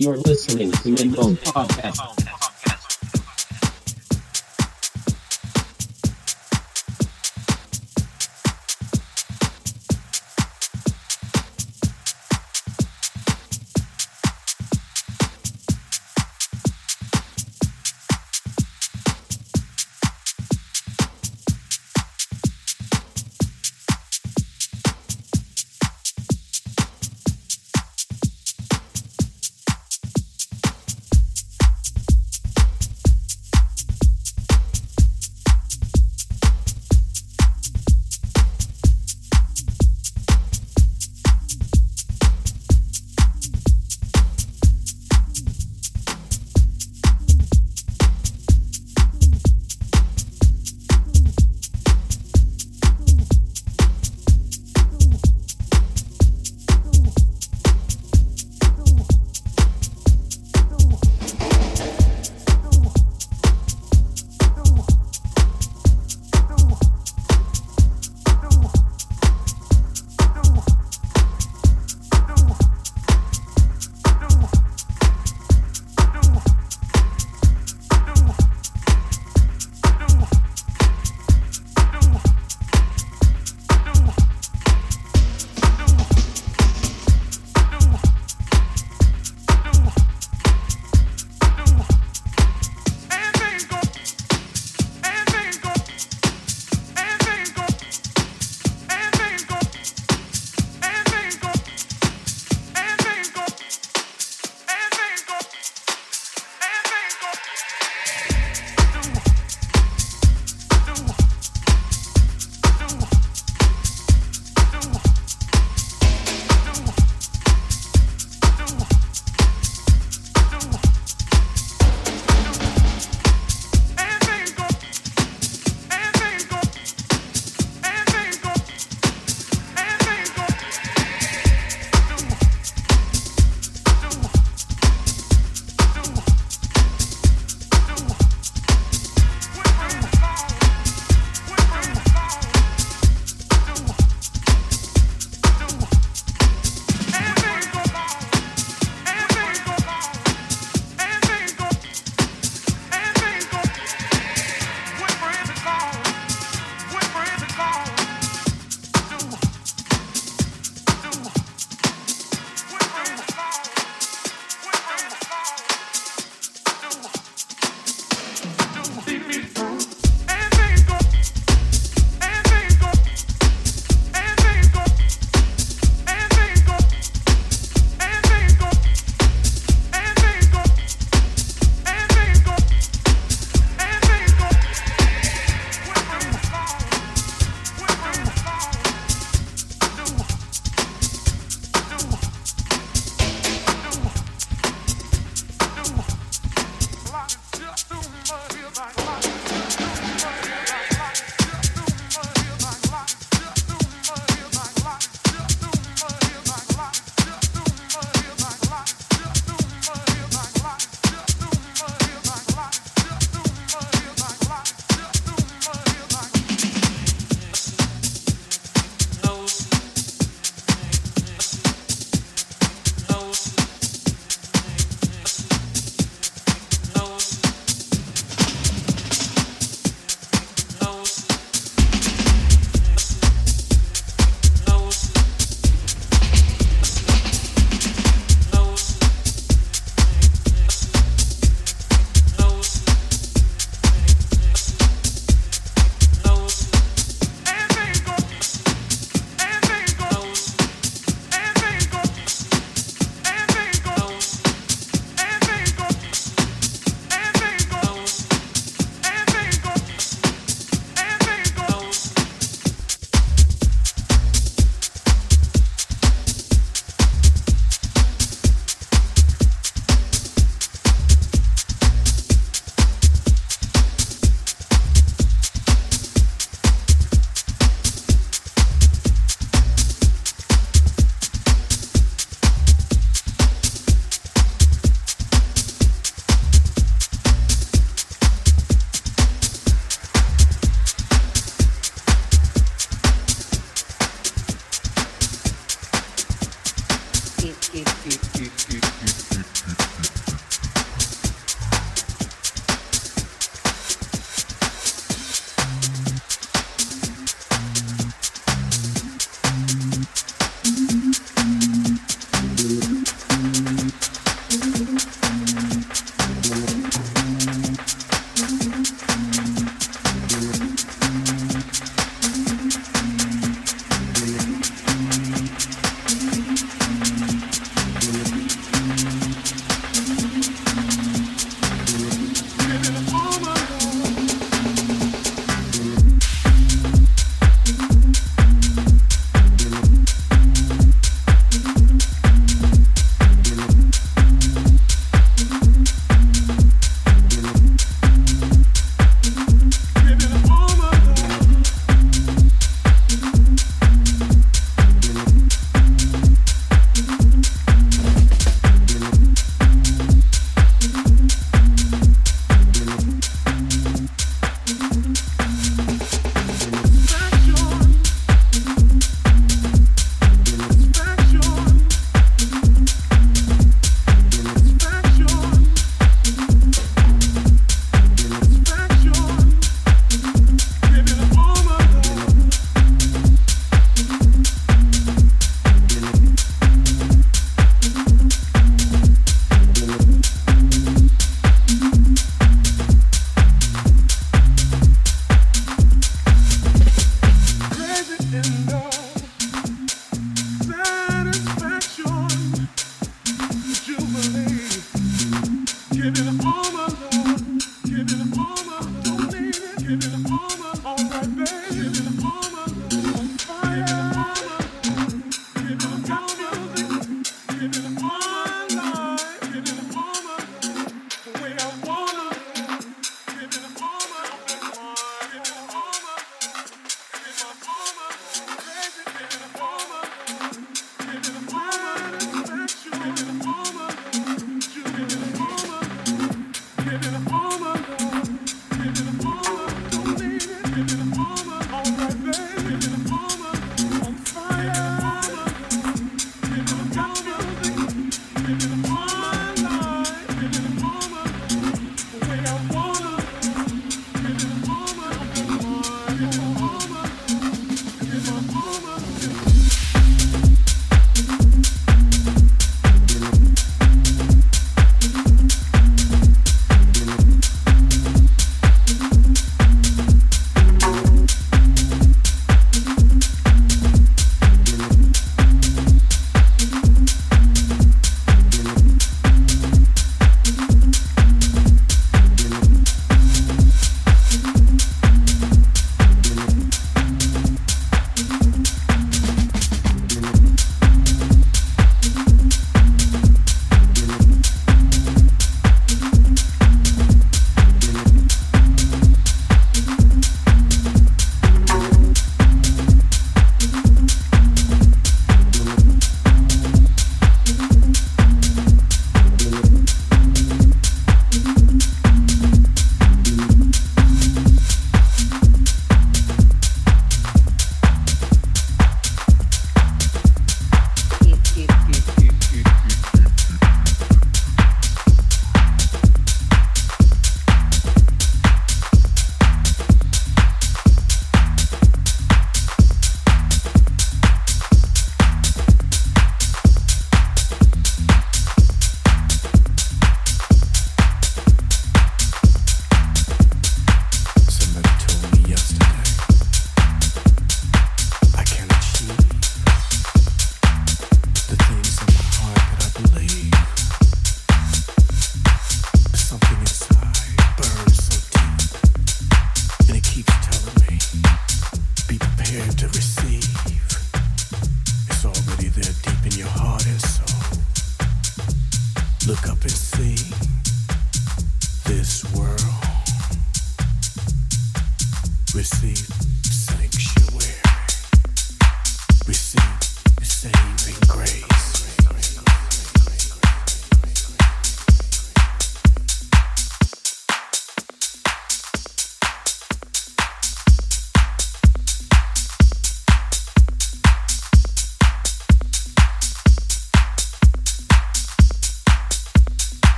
You're listening to Windows Podcast.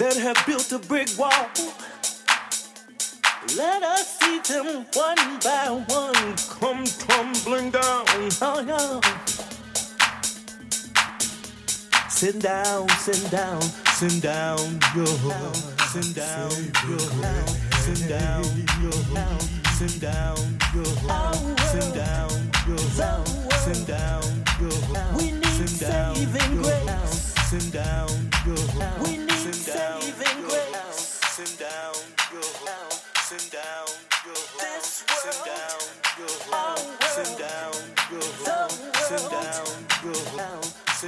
That have built a brick wall. Let us see them one by one come tumbling down. Oh, yeah. Sit down, sit down, sit down, yo. Sit down, yo. Sit down, yo. We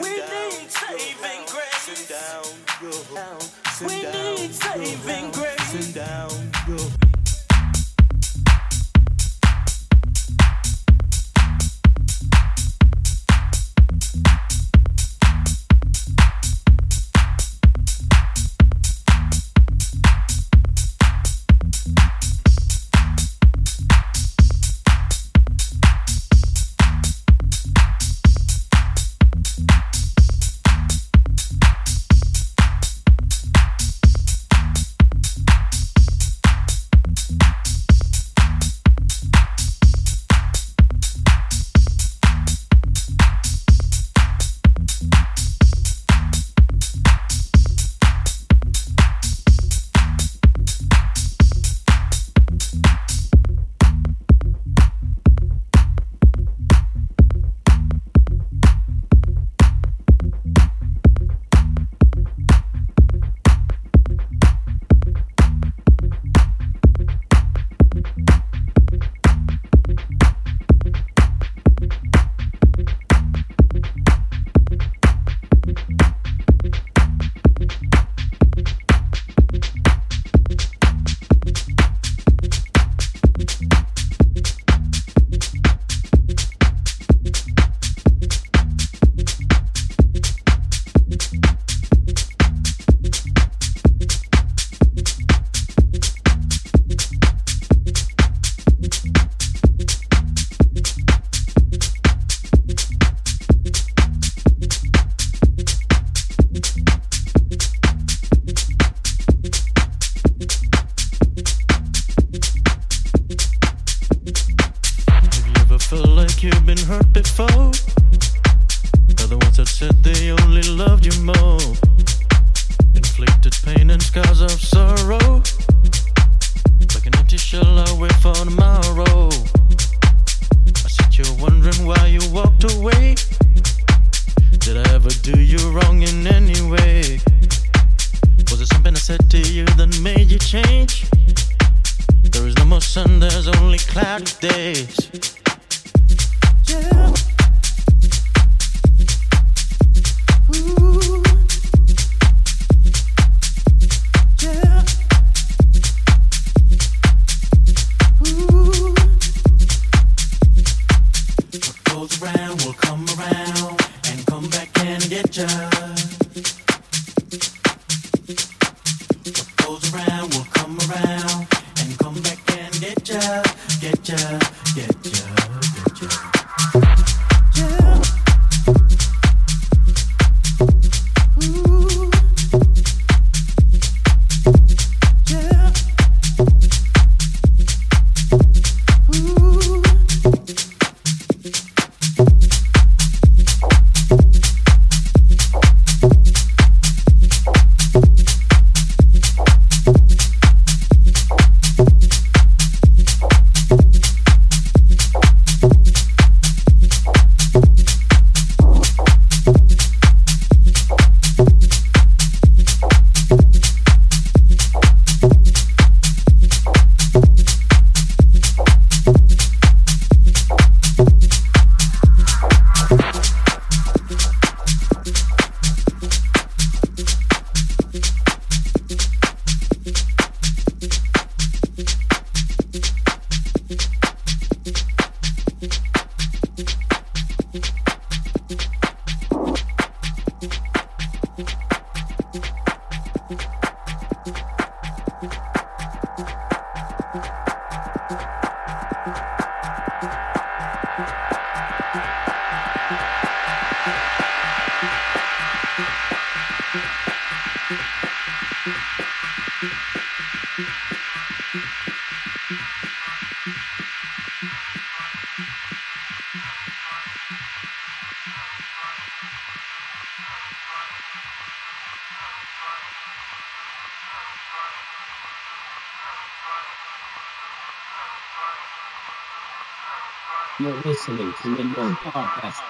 need saving grace. Send we need saving grace. Down Lindor Podcast.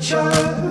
future.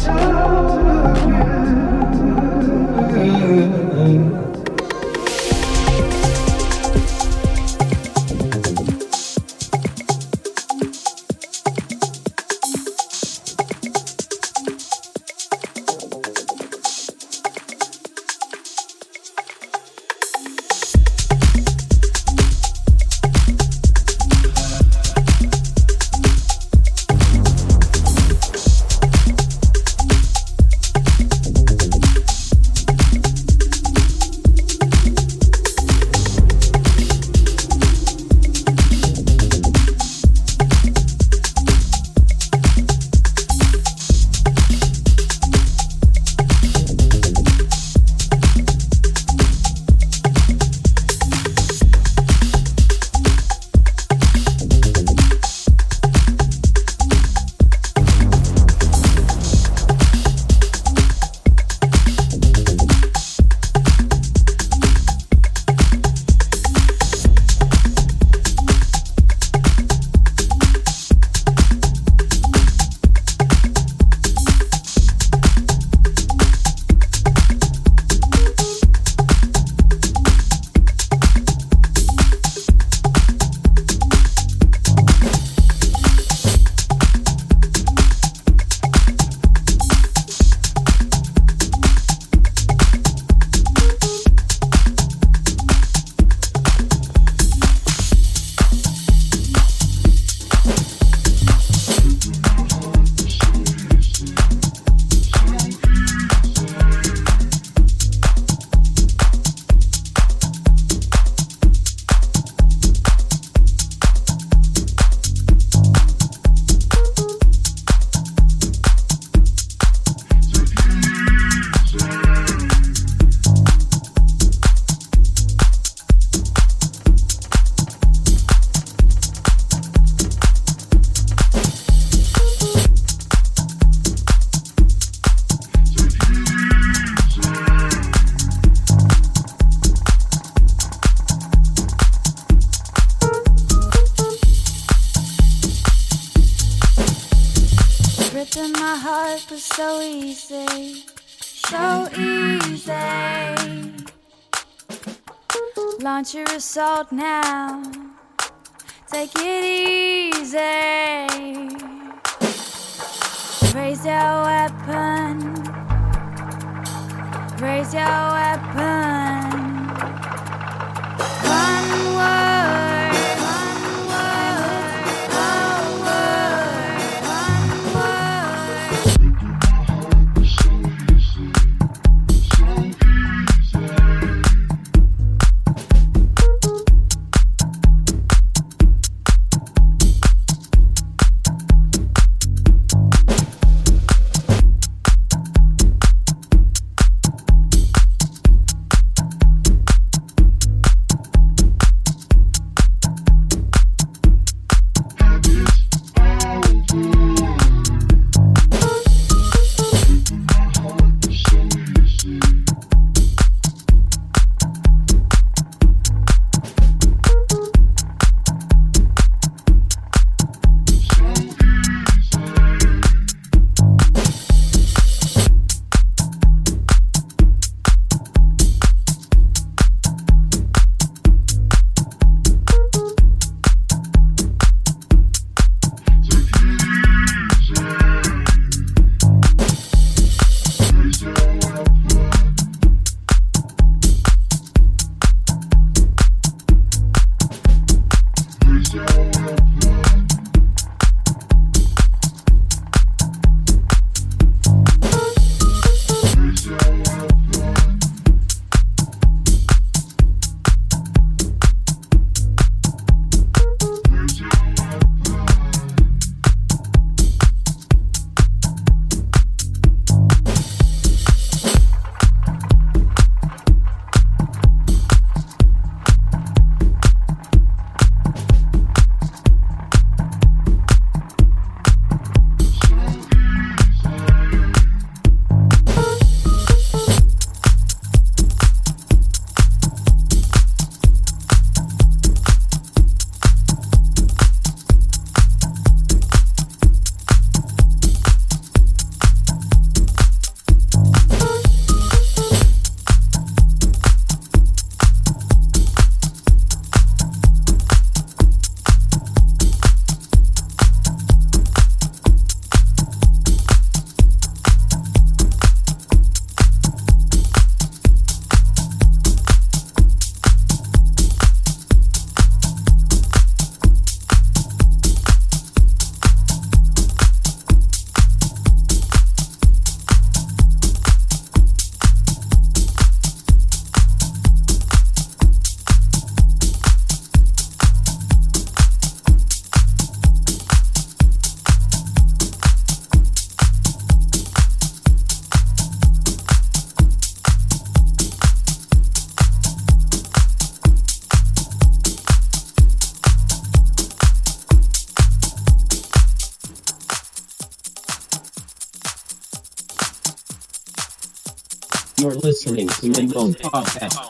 time. Assault now. Take it easy. Raise your weapon. Raise your weapon. Podcast.